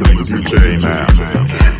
listening to J Man.